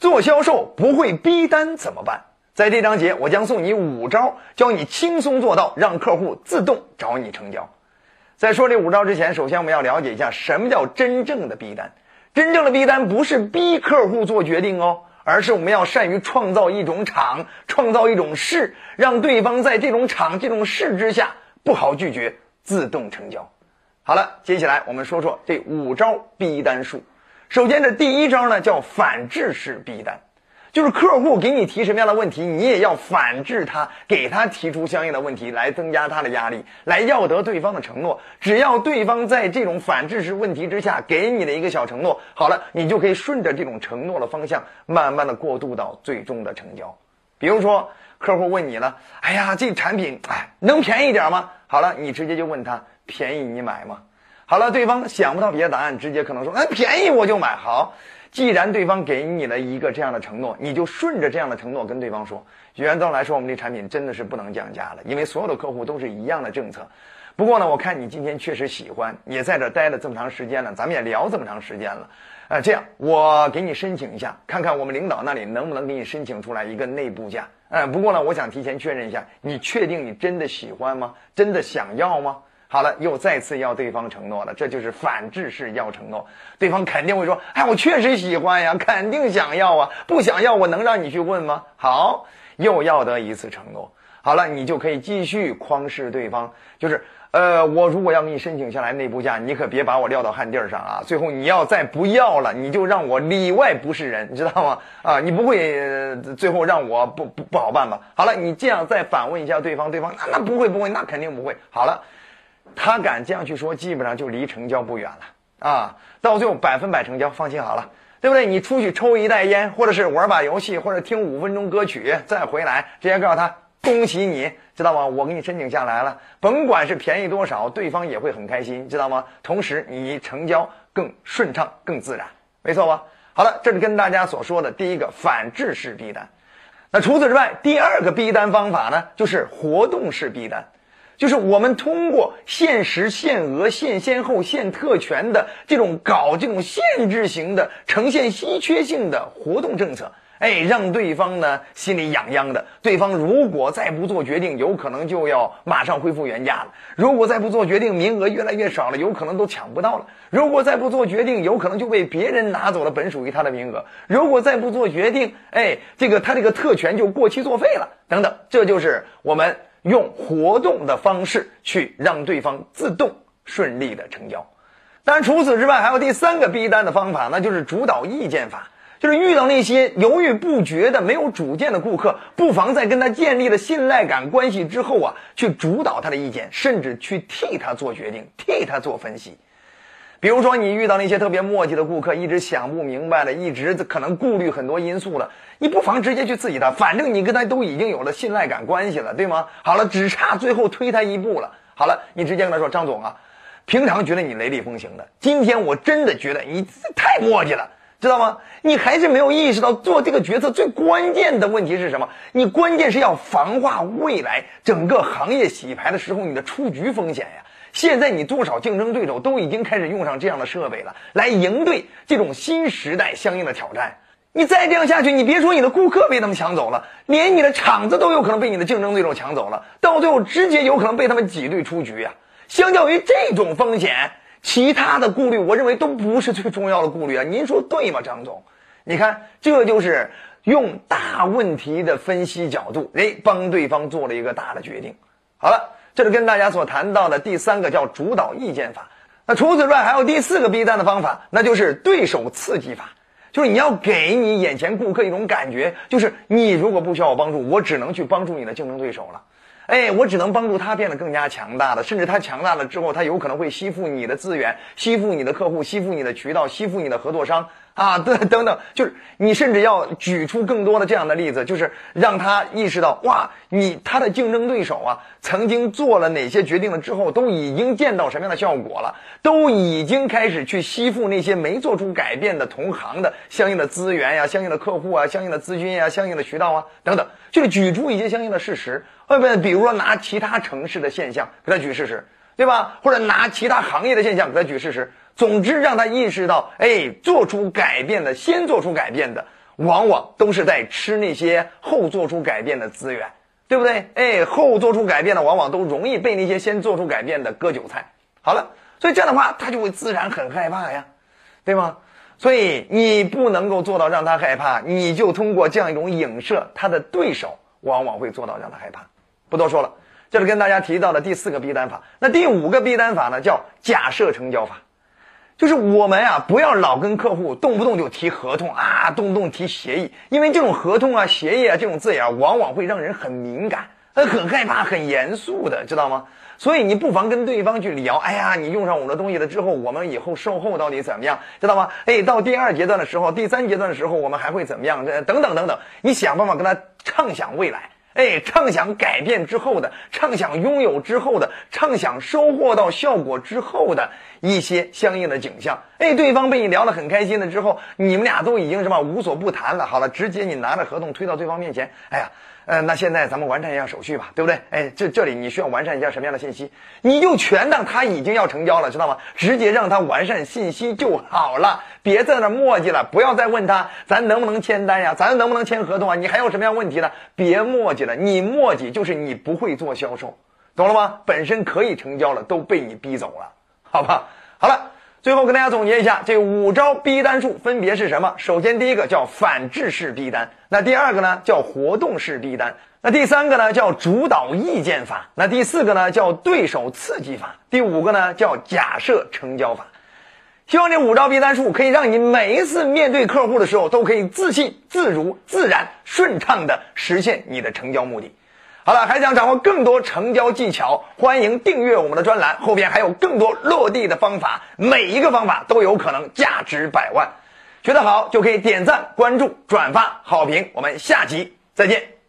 做销售不会逼单怎么办？在这章节，我将送你五招，教你轻松做到，让客户自动找你成交。在说这五招之前，首先我们要了解一下什么叫真正的逼单。真正的逼单不是逼客户做决定哦，而是我们要善于创造一种场，创造一种势，让对方在这种场、这种势之下不好拒绝，自动成交。好了，接下来我们说说这五招逼单术。首先，这第一招呢叫反制式逼单，就是客户给你提什么样的问题，你也要反制他，给他提出相应的问题，来增加他的压力，来要得对方的承诺。只要对方在这种反制式问题之下给你的一个小承诺，好了，你就可以顺着这种承诺的方向，慢慢的过渡到最终的成交。比如说，客户问你了，哎呀，这产品哎能便宜点吗？好了，你直接就问他，便宜你买吗？好了，对方想不到别的答案，直接可能说：“哎，便宜我就买。”好，既然对方给你了一个这样的承诺，你就顺着这样的承诺跟对方说：“原则来说，我们这产品真的是不能降价了，因为所有的客户都是一样的政策。不过呢，我看你今天确实喜欢，也在这待了这么长时间了，咱们也聊这么长时间了，啊，这样我给你申请一下，看看我们领导那里能不能给你申请出来一个内部价。嗯，不过呢，我想提前确认一下，你确定你真的喜欢吗？真的想要吗？好了，又再次要对方承诺了，这就是反制式要承诺。对方肯定会说：“哎，我确实喜欢呀，肯定想要啊，不想要我能让你去问吗？”好，又要得一次承诺。好了，你就可以继续框示对方，就是呃，我如果要给你申请下来内部价，你可别把我撂到旱地上啊！最后你要再不要了，你就让我里外不是人，你知道吗？啊，你不会最后让我不不不好办吧？好了，你这样再反问一下对方，对方那那不会不会，那肯定不会。好了。他敢这样去说，基本上就离成交不远了啊！到最后百分百成交，放心好了，对不对？你出去抽一袋烟，或者是玩把游戏，或者听五分钟歌曲，再回来，直接告诉他恭喜你，知道吗？我给你申请下来了，甭管是便宜多少，对方也会很开心，知道吗？同时你成交更顺畅、更自然，没错吧？好了，这是跟大家所说的第一个反制式逼单。那除此之外，第二个逼单方法呢，就是活动式逼单。就是我们通过限时、限额、限先后、限特权的这种搞这种限制型的、呈现稀缺性的活动政策，哎，让对方呢心里痒痒的。对方如果再不做决定，有可能就要马上恢复原价了；如果再不做决定，名额越来越少了，有可能都抢不到了；如果再不做决定，有可能就被别人拿走了本属于他的名额；如果再不做决定，哎，这个他这个特权就过期作废了。等等，这就是我们。用活动的方式去让对方自动顺利的成交，当然除此之外还有第三个逼单的方法，那就是主导意见法。就是遇到那些犹豫不决的、没有主见的顾客，不妨在跟他建立了信赖感关系之后啊，去主导他的意见，甚至去替他做决定，替他做分析。比如说，你遇到那些特别磨叽的顾客，一直想不明白的，一直可能顾虑很多因素了，你不妨直接去刺激他，反正你跟他都已经有了信赖感关系了，对吗？好了，只差最后推他一步了。好了，你直接跟他说：“张总啊，平常觉得你雷厉风行的，今天我真的觉得你太磨叽了，知道吗？你还是没有意识到做这个决策最关键的问题是什么？你关键是要防化未来整个行业洗牌的时候你的出局风险呀。”现在你多少竞争对手都已经开始用上这样的设备了，来应对这种新时代相应的挑战。你再这样下去，你别说你的顾客被他们抢走了，连你的场子都有可能被你的竞争对手抢走了，到最后直接有可能被他们挤兑出局呀。相较于这种风险，其他的顾虑，我认为都不是最重要的顾虑啊。您说对吗，张总？你看，这就是用大问题的分析角度，哎，帮对方做了一个大的决定。好了。这是跟大家所谈到的第三个叫主导意见法。那除此之外，还有第四个逼单的方法，那就是对手刺激法。就是你要给你眼前顾客一种感觉，就是你如果不需要我帮助，我只能去帮助你的竞争对手了。哎，我只能帮助他变得更加强大了，甚至他强大了之后，他有可能会吸附你的资源，吸附你的客户，吸附你的渠道，吸附你的合作商。啊，对，等等，就是你甚至要举出更多的这样的例子，就是让他意识到，哇，你他的竞争对手啊，曾经做了哪些决定了之后，都已经见到什么样的效果了，都已经开始去吸附那些没做出改变的同行的相应的资源呀、相应的客户啊、相应的资金呀、相应的渠道啊，等等，就是举出一些相应的事实，呃，不，比如说拿其他城市的现象给他举事实，对吧？或者拿其他行业的现象给他举事实。总之，让他意识到，哎，做出改变的，先做出改变的，往往都是在吃那些后做出改变的资源，对不对？哎，后做出改变的往往都容易被那些先做出改变的割韭菜。好了，所以这样的话，他就会自然很害怕呀，对吗？所以你不能够做到让他害怕，你就通过这样一种影射，他的对手往往会做到让他害怕。不多说了，这是跟大家提到的第四个逼单法。那第五个逼单法呢，叫假设成交法，就是我们啊，不要老跟客户动不动就提合同啊，动不动提协议，因为这种合同啊、协议啊这种字眼，往往会让人很敏感。很害怕，很严肃的，知道吗？所以你不妨跟对方去聊。哎呀，你用上我们的东西了之后，我们以后售后到底怎么样，知道吗？哎，到第二阶段的时候，第三阶段的时候，我们还会怎么样？这等等等等，你想办法跟他畅想未来。哎，畅想改变之后的，畅想拥有之后的，畅想收获到效果之后的一些相应的景象。哎，对方被你聊得很开心了之后，你们俩都已经什么无所不谈了。好了，直接你拿着合同推到对方面前。哎呀。呃，那现在咱们完善一下手续吧，对不对？哎，这这里你需要完善一下什么样的信息？你就全当他已经要成交了，知道吗？直接让他完善信息就好了，别在那磨叽了，不要再问他咱能不能签单呀，咱能不能签合同啊？你还有什么样问题呢？别磨叽了，你磨叽就是你不会做销售，懂了吗？本身可以成交了，都被你逼走了，好吧？好了。最后跟大家总结一下，这五招逼单术分别是什么？首先，第一个叫反制式逼单，那第二个呢叫活动式逼单，那第三个呢叫主导意见法，那第四个呢叫对手刺激法，第五个呢叫假设成交法。希望这五招逼单术可以让你每一次面对客户的时候，都可以自信、自如、自然、顺畅的实现你的成交目的。好了，还想掌握更多成交技巧，欢迎订阅我们的专栏，后边还有更多落地的方法，每一个方法都有可能价值百万。学得好就可以点赞、关注、转发、好评。我们下期再见。